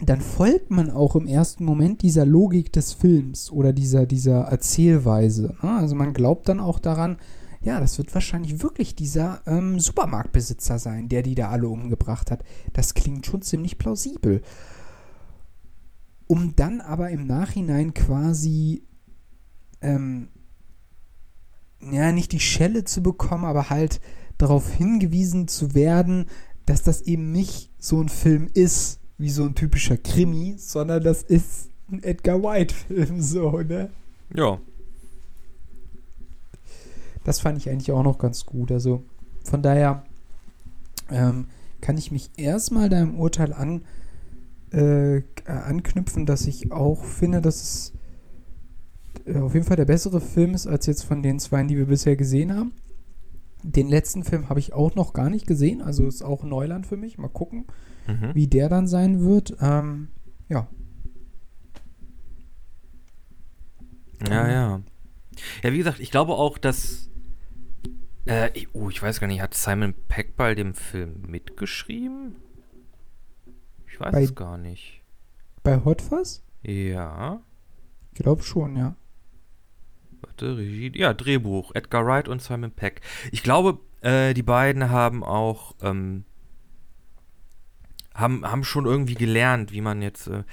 dann folgt man auch im ersten Moment dieser Logik des Films oder dieser, dieser Erzählweise. Ne? Also man glaubt dann auch daran, ja, das wird wahrscheinlich wirklich dieser ähm, Supermarktbesitzer sein, der die da alle umgebracht hat. Das klingt schon ziemlich plausibel. Um dann aber im Nachhinein quasi, ähm, ja, nicht die Schelle zu bekommen, aber halt darauf hingewiesen zu werden, dass das eben nicht so ein Film ist, wie so ein typischer Krimi, sondern das ist ein Edgar White-Film, so, ne? Ja. Das fand ich eigentlich auch noch ganz gut. Also von daher ähm, kann ich mich erstmal deinem Urteil an, äh, anknüpfen, dass ich auch finde, dass es äh, auf jeden Fall der bessere Film ist als jetzt von den zwei, die wir bisher gesehen haben. Den letzten Film habe ich auch noch gar nicht gesehen, also ist auch Neuland für mich. Mal gucken, Mhm. wie der dann sein wird. Ähm, ja, Ja, ja. Ja, wie gesagt, ich glaube auch, dass. Äh, ich- oh, ich weiß gar nicht, hat Simon Peck bei dem Film mitgeschrieben? Ich weiß Bei- es gar nicht. bei Hot Fuzz? Ja. Ich glaube schon, ja. Warte, Regie. Ja, Drehbuch. Edgar Wright und Simon Peck. Ich glaube, äh, die beiden haben auch. Ähm, haben, haben schon irgendwie gelernt, wie man jetzt. Äh,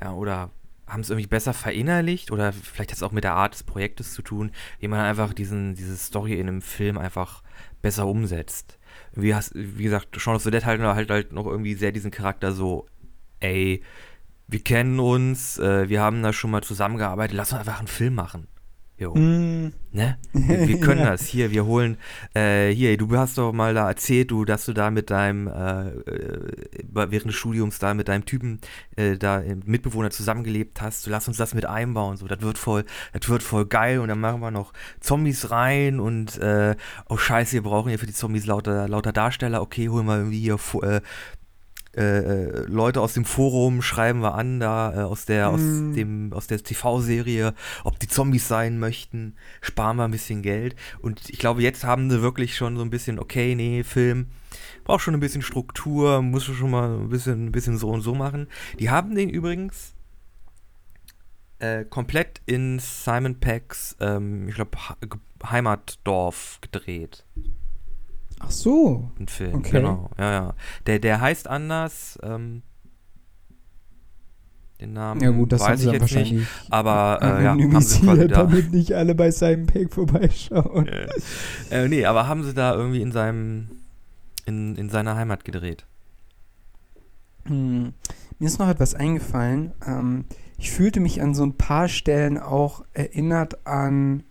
ja, oder haben es irgendwie besser verinnerlicht oder vielleicht hat es auch mit der Art des Projektes zu tun, wie man einfach diesen, diese Story in einem Film einfach besser umsetzt. Wie, hast, wie gesagt, Shaun of the Dead halt, halt halt noch irgendwie sehr diesen Charakter so, ey, wir kennen uns, äh, wir haben da schon mal zusammengearbeitet, lass uns einfach einen Film machen. Jo. Mm. Ne? Wir, wir können Ja. das. Hier, wir holen, äh, hier, du hast doch mal da erzählt, du, dass du da mit deinem, äh, äh, während des Studiums da mit deinem Typen, äh, da äh, Mitbewohner zusammengelebt hast. Du lass uns das mit einbauen. So, das wird voll, das wird voll geil. Und dann machen wir noch Zombies rein und, äh, oh Scheiße, wir brauchen ja für die Zombies lauter, lauter Darsteller. Okay, holen wir irgendwie hier, Fo- äh, äh, Leute aus dem Forum schreiben wir an, da äh, aus der aus Mm. dem aus der TV-Serie, ob die Zombies sein möchten, sparen wir ein bisschen Geld. Und ich glaube, jetzt haben sie wirklich schon so ein bisschen, okay, nee, Film braucht schon ein bisschen Struktur, muss schon mal ein bisschen, ein bisschen so und so machen. Die haben den übrigens äh, komplett in Simon Peggs, ähm, ich glaube, Heimatdorf gedreht. Ach so. Ein Film, Okay. genau. Ja, ja. Der, der heißt anders. Ähm, den Namen Ja gut, das weiß ich jetzt nicht. wahrscheinlich Aber äh, ja, haben sie quasi da. damit nicht alle bei Simon Pegg vorbeischauen. Äh, äh, nee, aber haben sie da irgendwie in seinem in, in seiner Heimat gedreht. Hm. Mir ist noch etwas eingefallen. Ähm, ich fühlte mich an so ein paar Stellen auch erinnert an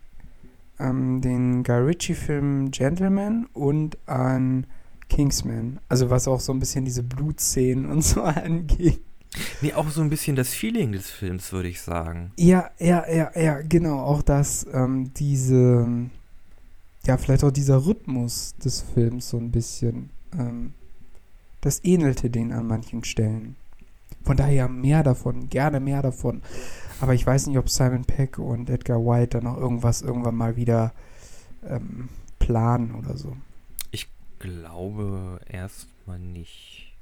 ähm, den Guy Ritchie-Film Gentleman und an Kingsman. Also was auch so ein bisschen diese Blutszenen und so angeht. Nee, auch so ein bisschen das Feeling des Films, würde ich sagen. Ja, ja, ja, ja, genau. Auch das, ähm, diese, ja, vielleicht auch dieser Rhythmus des Films so ein bisschen, ähm, das ähnelte den an manchen Stellen. Von daher mehr davon, gerne mehr davon. Aber ich weiß nicht, ob Simon Peck und Edgar White da noch irgendwas irgendwann mal wieder ähm, planen oder so. Glaube erstmal nicht.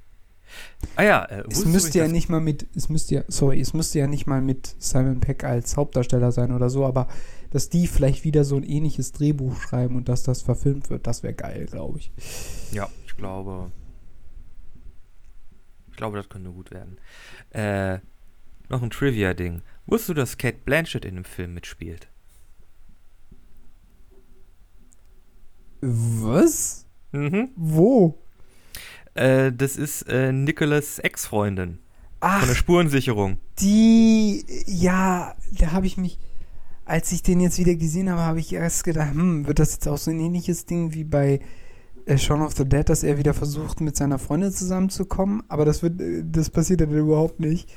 Ah ja, äh, Es müsste ja nicht mal mit, es müsste ja, sorry, es müsste ja nicht mal mit Simon Peck als Hauptdarsteller sein oder so, aber dass die vielleicht wieder so ein ähnliches Drehbuch schreiben und dass das verfilmt wird, das wäre geil, glaube ich. Ja, ich glaube. Ich glaube, das könnte gut werden. Äh, noch ein Trivia-Ding. Wusstest du, dass Kate Blanchett in dem Film mitspielt? Was? Mhm. Wo? Äh, das ist äh, Nicholas Ex-Freundin Ach, von der Spurensicherung. die, ja, da habe ich mich, als ich den jetzt wieder gesehen habe, habe ich erst gedacht, hm, wird das jetzt auch so ein ähnliches Ding wie bei äh, Shaun of the Dead, dass er wieder versucht, mit seiner Freundin zusammenzukommen, aber das wird, äh, das passiert dann überhaupt nicht.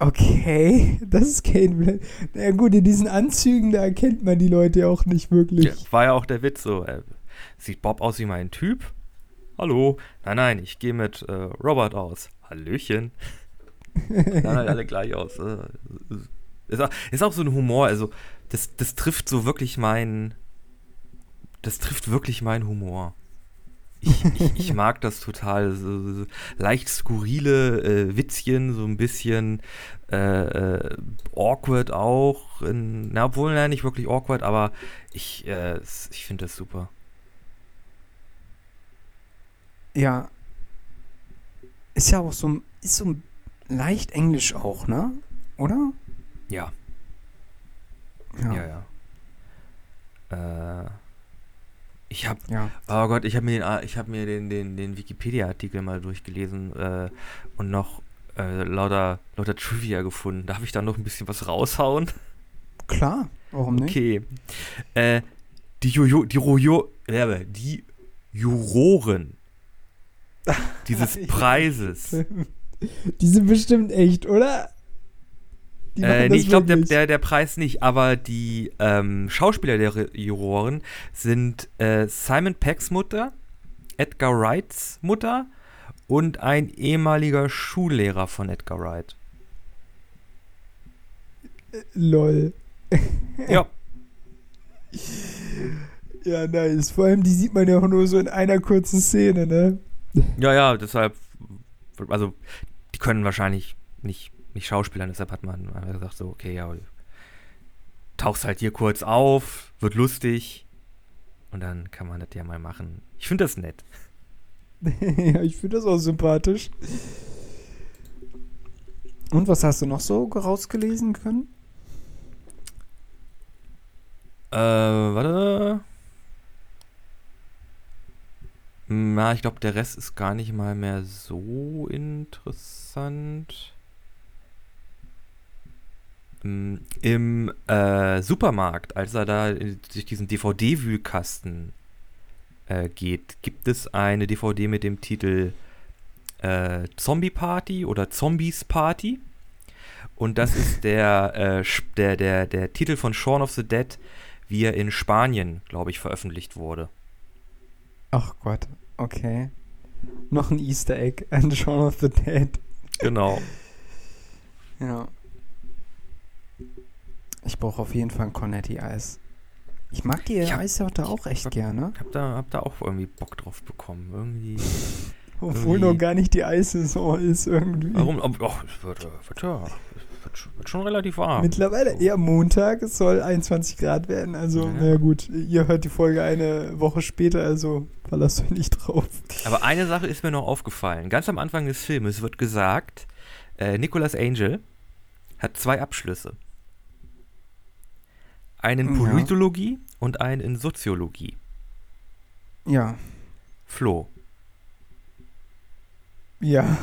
Okay, das ist Kate Blanchett. Na ja, gut, in diesen Anzügen, da erkennt man die Leute ja auch nicht wirklich. Ja, war ja auch der Witz so. Äh, sieht Bob aus wie mein Typ? Hallo? Nein, nein, ich gehe mit äh, Robert aus. Hallöchen. Sahen halt alle gleich aus. Äh, Ist auch, ist auch so ein Humor, also das, das trifft so wirklich mein. Das trifft wirklich meinen Humor. Ich, ich, ich mag das total. So, so leicht skurrile äh, Witzchen, so ein bisschen äh, äh, awkward auch. In, na, obwohl, nein, nicht wirklich awkward, aber ich, äh, ich finde das super. Ja. Ist ja auch so, ist so leicht englisch auch, ne? Oder? Ja, ja, ja. Äh, ich habe Ja. Oh Gott, ich habe mir, den, ich hab mir den, den, den Wikipedia-Artikel mal durchgelesen äh, und noch äh, lauter, lauter Trivia gefunden. Darf ich da noch ein bisschen was raushauen? Klar, warum nicht? Okay. Äh, die Jojo, die Rojo, äh, die Juroren dieses. Preises. Die sind bestimmt echt, oder? Äh, nee, ich glaube, der, der, der Preis nicht, aber die ähm, Schauspieler der Re- Juroren sind äh, Simon Peggs Mutter, Edgar Wrights Mutter und ein ehemaliger Schullehrer von Edgar Wright. Lol. Ja, Ja, nice. Vor allem, die sieht man ja auch nur so in einer kurzen Szene, ne? ja, ja, deshalb, also, die können wahrscheinlich nicht, nicht schauspielern, deshalb hat man einfach gesagt, so, okay, ja, tauchst halt hier kurz auf, wird lustig und dann kann man das ja mal machen. Ich finde das nett. ja, ich finde das auch sympathisch. Und was hast du noch so rausgelesen können? Äh, warte. Na, ich glaube, der Rest ist gar nicht mal mehr so interessant. Im äh, Supermarkt, als er da durch diesen DVD-Wühlkasten äh, geht, gibt es eine DVD mit dem Titel äh, Zombie Party oder Zombies Party. Und das ist der, äh, der, der, der Titel von Shaun of the Dead, wie er in Spanien, glaube ich, veröffentlicht wurde. Ach Gott, okay. Noch ein Easter Egg an Shaun of the Dead. Genau. Ja. Ich brauche auf jeden Fall ein Cornetti-Eis. Ich mag die Ich hab- Eissorte auch echt hab- gerne. Hab da, hab da auch irgendwie Bock drauf bekommen. Irgendwie. Obwohl irgendwie- noch gar nicht die Eissaison ist irgendwie. Warum? Oh, oh, es wird, äh, wird, ja, wird, schon- wird schon relativ warm. Mittlerweile eher Montag, es soll 21 Grad werden. Also, Ja. na ja, gut, ihr hört die Folge eine Woche später, also verlasst euch nicht drauf. Aber eine Sache ist mir noch aufgefallen. Ganz am Anfang des Filmes wird gesagt, äh, Nicolas Angel hat zwei Abschlüsse. Einen in Ja. Politologie und einen in Soziologie. Ja, Flo, ja.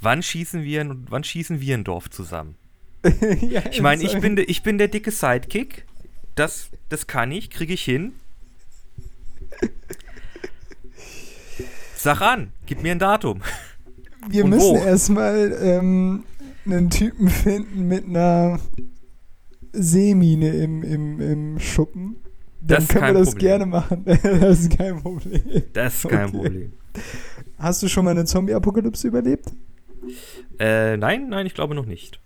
wann schießen wir wann schießen wir ein Dorf zusammen? ja Ich meine, ich bin, der- ich bin der dicke Sidekick. Das, das kann ich, kriege ich hin. Sag an, gib mir ein Datum. Wir Und müssen erstmal ähm, einen Typen finden mit einer Seemine im, im, im Schuppen. Dann Das können wir das Problem. gerne machen. das ist kein Problem. Das ist kein Okay. Problem. Hast du schon mal eine Zombie-Apokalypse überlebt? Äh, nein, nein, ich glaube noch nicht.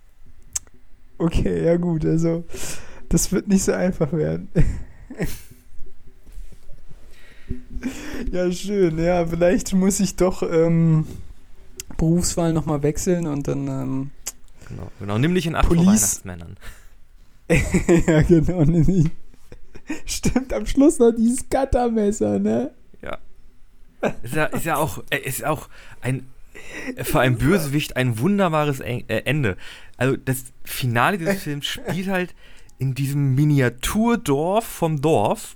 Okay, ja gut, also das wird nicht so einfach werden. ja, schön. Ja, vielleicht muss ich doch ähm, Berufswahl nochmal wechseln und dann ähm, Genau, genau. Nimm dich in Acht vor Police- Weihnachtsmännern. ja, genau. nämlich. Stimmt, am Schluss noch dieses Cuttermesser, ne? Ist ja, ist ja auch, äh, ist auch ein, äh, für einen Bösewicht ein wunderbares äh, Ende. Also das Finale dieses Films spielt halt in diesem Miniaturdorf vom Dorf.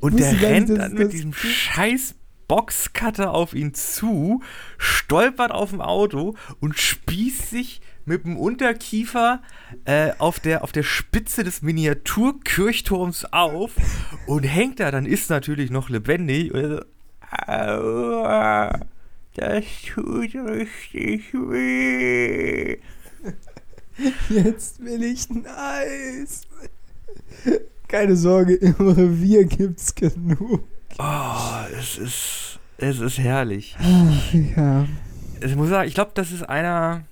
Und der nicht, rennt dann mit diesem scheiß Boxcutter auf ihn zu, stolpert auf dem Auto und spießt sich mit dem Unterkiefer äh, auf, der, auf der Spitze des Miniaturkirchturms auf und hängt da, dann ist natürlich noch lebendig. Und so, Aua, das tut richtig weh. Jetzt will ich ein Eis. Keine Sorge, im Revier gibt's genug. Oh, es ist, es ist herrlich. Ach, ja. Ich muss sagen, ich glaube, das ist einer.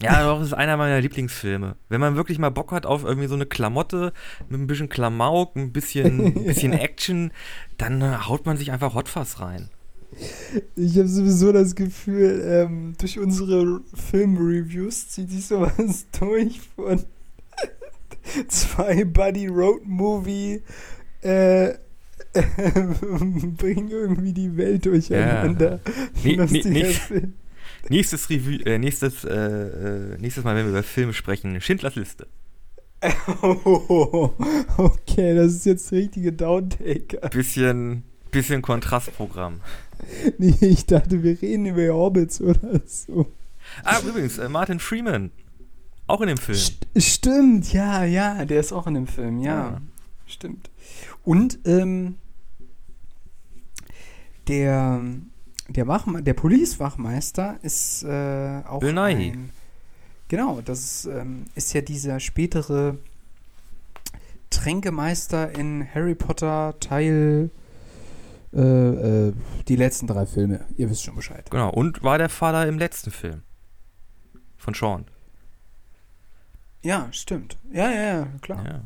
Ja, doch, ist einer meiner Lieblingsfilme. Wenn man wirklich mal Bock hat auf irgendwie so eine Klamotte mit ein bisschen Klamauk, ein bisschen, ein bisschen Action, dann äh, haut man sich einfach Hotfass rein. Ich habe sowieso das Gefühl, ähm, durch unsere Filmreviews zieht sich sowas durch von zwei Buddy Road Movie äh, bringen irgendwie die Welt durcheinander. Nee, Lustiger nicht-. Nächstes Review, äh, nächstes, äh, äh, nächstes Mal, wenn wir über Filme sprechen, Schindlers Liste. Oh, okay, das ist jetzt richtige Downtaker. Bisschen, bisschen Kontrastprogramm. Nee, ich dachte, wir reden über Hobbits oder so. Ah, übrigens, äh, Martin Freeman. Auch in dem Film. St stimmt, ja, ja, der ist auch in dem Film, ja. Ja. Stimmt. Und ähm, der, der, Wachme der Police-Wachmeister ist äh, auch Bill Nighy. ein. Genau, das ähm, ist ja dieser spätere Tränkemeister in Harry Potter Teil äh, äh, die letzten drei Filme. Ihr wisst schon Bescheid. Genau, und war der Vater im letzten Film. Von Sean. Ja, stimmt. Ja, ja, ja, klar. Ja.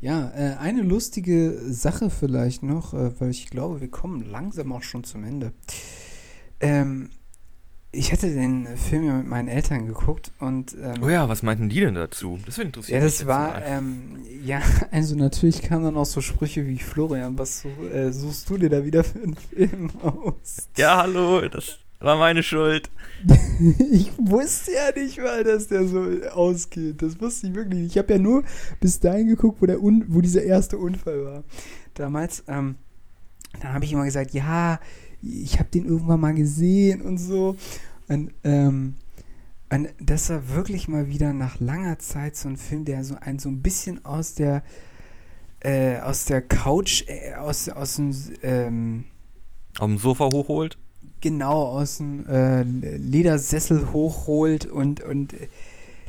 Ja, äh, eine lustige Sache vielleicht noch, äh, weil ich glaube, wir kommen langsam auch schon zum Ende. Ähm, ich hatte den Film ja mit meinen Eltern geguckt und ähm, Oh ja, was meinten die denn dazu? Das wird interessiert. ja, das war, ähm, ja, also natürlich kamen dann auch so Sprüche wie Florian, was äh, suchst du dir da wieder für einen Film aus? Ja, hallo, das war meine Schuld. Ich wusste ja nicht mal, dass der so ausgeht. Das wusste ich wirklich nicht. Ich habe ja nur bis dahin geguckt, wo, der Un wo dieser erste Unfall war. Damals, ähm, dann habe ich immer gesagt, ja, ich habe den irgendwann mal gesehen und so. Und, ähm, Und das war wirklich mal wieder nach langer Zeit so ein Film, der so ein so ein bisschen aus der äh, aus der Couch, äh, aus, aus dem ähm, Auf dem Sofa hochholt. Genau aus dem äh, Ledersessel hochholt und, und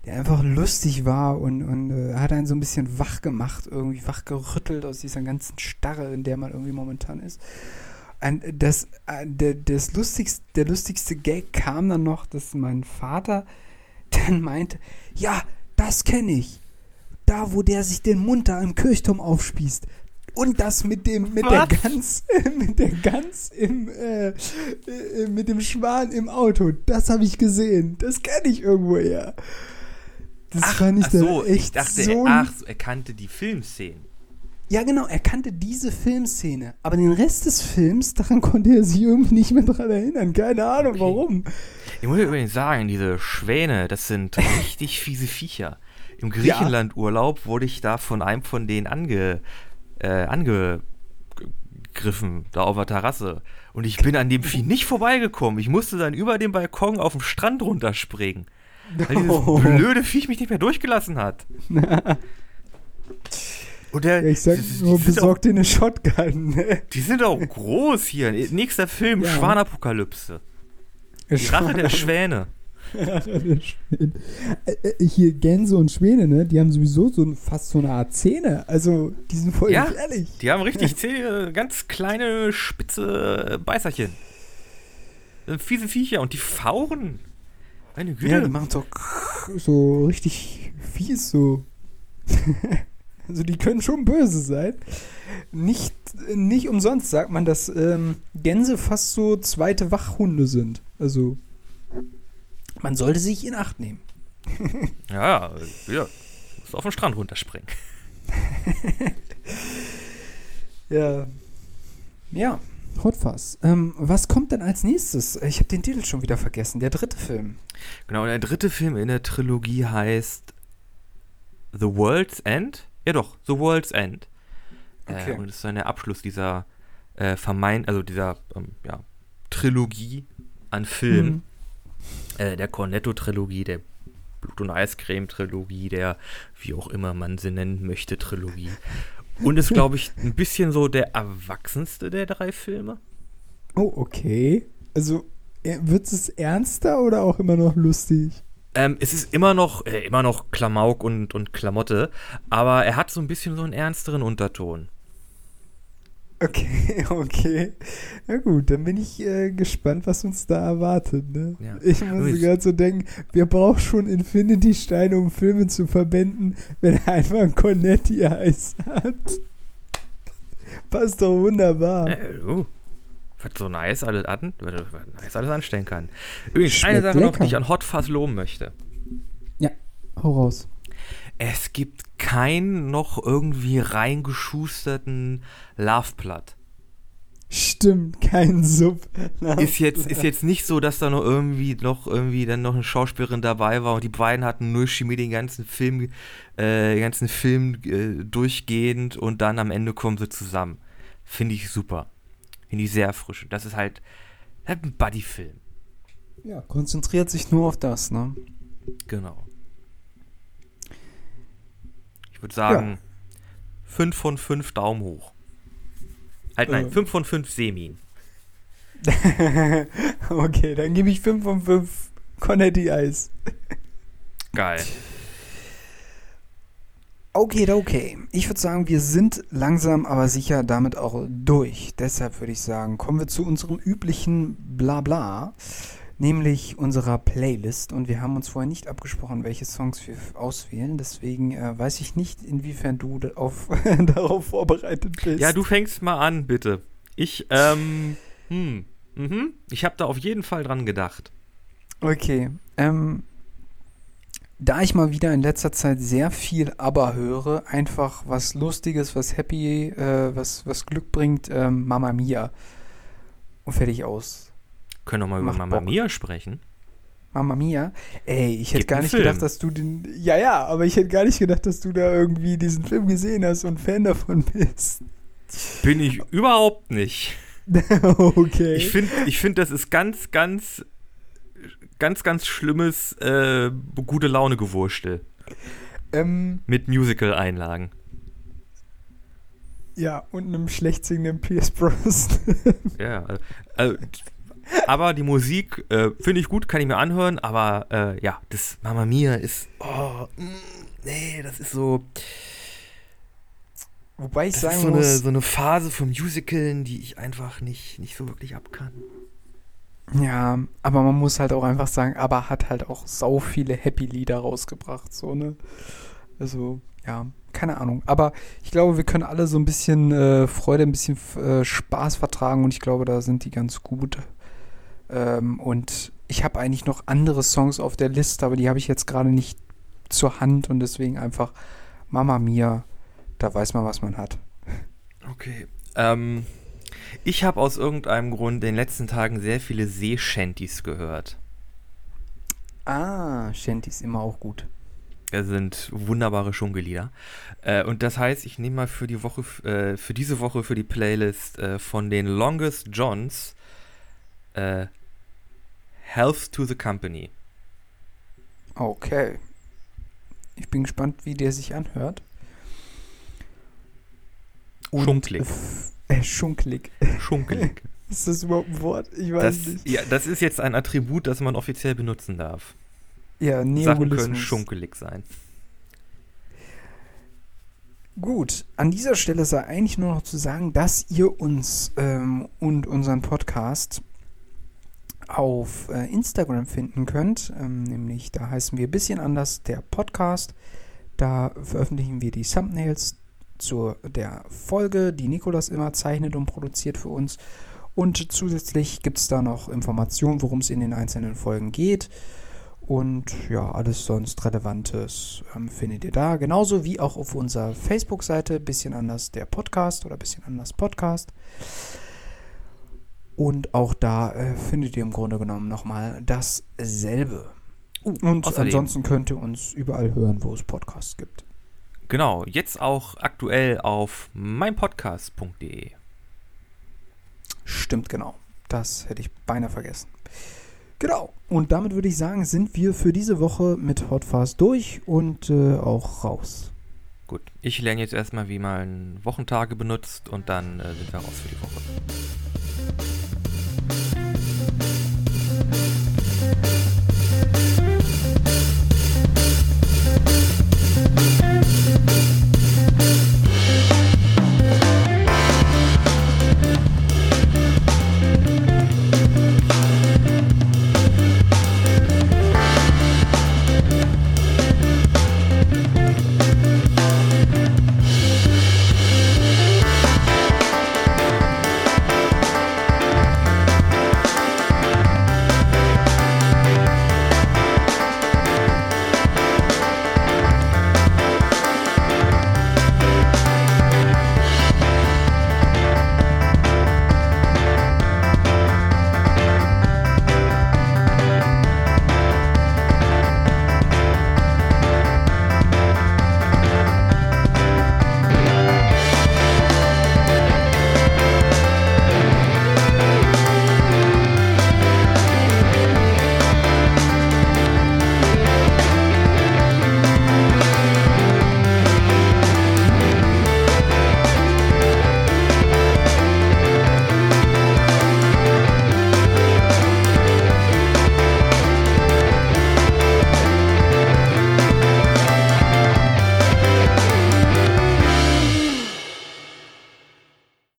der einfach lustig war und, und äh, hat einen so ein bisschen wach gemacht, irgendwie wach gerüttelt aus dieser ganzen Starre, in der man irgendwie momentan ist. Und das, äh, der, das lustigste, der lustigste Gag kam dann noch, dass mein Vater dann meinte, ja, das kenne ich. Da, wo der sich den Mund da im Kirchturm aufspießt. Und das mit dem, mit der Was? Gans, mit der Gans im, äh, äh, mit dem Schwan im Auto. Das habe ich gesehen. Das kenne ich irgendwoher. Das fand ich ach so, echt ich dachte, so er, ach, so, er kannte die Filmszenen. ja, genau, er kannte diese Filmszene. Aber den Rest des Films, daran konnte er sich irgendwie nicht mehr dran erinnern. Keine Ahnung, Okay. warum. Ich muss übrigens sagen, diese Schwäne, das sind richtig fiese Viecher. Im Griechenland-Urlaub wurde ich da von einem von denen ange, äh, angegriffen, da auf der Terrasse. Und ich bin an dem Vieh nicht vorbeigekommen. Ich musste dann über den Balkon auf den Strand runterspringen. Weil dieses Oh. blöde Viech mich nicht mehr durchgelassen hat. Und der, Ja, ich sag nur, besorg dir eine Shotgun. ne? Die sind auch groß hier. Nächster Film, Ja. Schwanapokalypse. Die Rache der Schwäne. Äh, äh, Hier Gänse und Schwäne, ne? Die haben sowieso so fast so eine Art Zähne. Also, die sind voll Ja, gefährlich. Die haben richtig zähe, ganz kleine, spitze Beißerchen. Sind fiese Viecher und die fauchen. Meine Güte. Ja, die machen so, so richtig fies, so. also, die können schon böse sein. Nicht, nicht umsonst sagt man, dass ähm, Gänse fast so zweite Wachhunde sind. Also, man sollte sich in Acht nehmen. ja, ja. Musst auf den Strand runterspringen. Ja. Ja, Hotfass. Ähm, was kommt denn als nächstes? Ich habe den Titel schon wieder vergessen. Der dritte Film. Genau, und der dritte Film in der Trilogie heißt The World's End. Ja doch, The World's End. Okay. Äh, und das ist dann der Abschluss dieser äh, vermeint, also dieser ähm, ja, Trilogie an Filmen. Mhm. Äh, der Cornetto-Trilogie, der Blut- und Eiscreme-Trilogie, der, wie auch immer man sie nennen möchte, Trilogie. Und ist, glaube ich, ein bisschen so der erwachsenste der drei Filme. Oh, okay. Also, wird es ernster oder auch immer noch lustig? Ähm, es ist immer noch, äh, immer noch Klamauk und, und Klamotte, aber er hat so ein bisschen so einen ernsteren Unterton. Okay, okay. Na gut, dann bin ich äh, gespannt, was uns da erwartet. Ne? Ja. Ich muss Übrigens- gerade so denken, wer braucht schon Infinity-Steine, um Filme zu verbinden, wenn er einfach ein Cornetti-Eis hat? Passt doch wunderbar. Äh, uh, was so nice alles an, nice alles anstellen kann. Übrigens, Schmeckt eine Sache noch, die ich an Hot Fuzz loben möchte. Hau raus. Es gibt keinen noch irgendwie reingeschusterten Love-Plot. Stimmt, kein Sub. ist jetzt, ist jetzt nicht so, dass da noch irgendwie noch irgendwie dann noch eine Schauspielerin dabei war und die beiden hatten null Chemie den ganzen Film, äh, den ganzen Film äh, durchgehend und dann am Ende kommen sie zusammen. Finde ich super. Finde ich sehr frisch. Das ist halt, halt ein Buddy-Film. Ja, konzentriert sich nur auf das, ne? Genau. Ich würde sagen, 5 von 5 Daumen hoch. Halt nein, Äh. 5 von 5 Semin. okay, dann gebe ich 5 von 5 Cornetti-Eis. Geil. Okay, okay. Ich würde sagen, wir sind langsam, aber sicher damit auch durch. Deshalb würde ich sagen, kommen wir zu unserem üblichen Blabla, nämlich unserer Playlist. Und wir haben uns vorher nicht abgesprochen, welche Songs wir auswählen. Deswegen äh, weiß ich nicht, inwiefern du auf, darauf vorbereitet bist. Ja, du fängst mal an, bitte. Ich, ähm, hm, mhm. Ich habe da auf jeden Fall dran gedacht. Okay. Ähm, da ich mal wieder in letzter Zeit sehr viel Aber höre, einfach was Lustiges, was Happy, äh, was, was Glück bringt, ähm, Mama Mia. Und fertig aus. Können wir mal über Macht Mama Bock. Mia sprechen? Mama Mia? Ey, ich hätte Gibt gar nicht Film. gedacht, dass du den. Ja, ja, aber ich hätte gar nicht gedacht, dass du da irgendwie diesen Film gesehen hast und Fan davon bist. Bin ich überhaupt nicht. okay. Ich finde, ich find, das ist ganz, ganz ganz, ganz schlimmes äh, gute Laune-Gewurstel. Ähm, Mit Musical-Einlagen. ja, und einem schlecht singenden Pierce Bros. Ja, also, also, aber die Musik äh, finde ich gut, kann ich mir anhören, aber äh, ja, das Mama Mia ist, oh, mm, nee, das ist so, Wobei ich das sagen ist so eine, muss, so eine Phase von Musicalen, die ich einfach nicht, nicht so wirklich abkann. ja, aber man muss halt auch einfach sagen, aber hat halt auch sau viele Happy-Lieder rausgebracht, so, ne? Also, ja, keine Ahnung. Aber ich glaube, wir können alle so ein bisschen äh, Freude, ein bisschen äh, Spaß vertragen und ich glaube, da sind die ganz gut. Ähm, und ich habe eigentlich noch andere Songs auf der Liste, aber die habe ich jetzt gerade nicht zur Hand und deswegen einfach Mama Mia, da weiß man, was man hat. Okay. Ähm, ich habe aus irgendeinem Grund in den letzten Tagen sehr viele Seeshanties gehört. Ah, Shanty ist immer auch gut. Das sind wunderbare Schunkellieder. Äh, und das heißt, ich nehme mal für die Woche, äh, für diese Woche für die Playlist äh, von den Longest Johns Health to the Company. Okay. Ich bin gespannt, wie der sich anhört. Schunklig. f- Äh, schunklig. Schunkelig. Ist das überhaupt ein Wort? Ich weiß Das, nicht. ja, das ist jetzt ein Attribut, das man offiziell benutzen darf. Ja, Sachen können schunkelig sein. Gut, an dieser Stelle sei eigentlich nur noch zu sagen, dass ihr uns ähm, und unseren Podcast auf äh, Instagram finden könnt. Ähm, nämlich, da heißen wir bisschen anders der Podcast. Da veröffentlichen wir die Thumbnails zu der Folge, die Nikolas immer zeichnet und produziert für uns. Und zusätzlich gibt es da noch Informationen, worum es in den einzelnen Folgen geht. Und ja, alles sonst Relevantes ähm, findet ihr da. Genauso wie auch auf unserer Facebook-Seite, bisschen anders der Podcast oder bisschen anders Podcast. Und auch da äh, findet ihr im Grunde genommen nochmal dasselbe. Und außerdem- ansonsten könnt ihr uns überall hören, wo es Podcasts gibt. Genau, jetzt auch aktuell auf meinpodcast.de. Stimmt genau. Das hätte ich beinahe vergessen. Genau. Und damit würde ich sagen, sind wir für diese Woche mit Hotfast durch und äh, auch raus. Gut, ich lerne jetzt erstmal, wie man Wochentage benutzt und dann äh, sind wir raus für die Woche.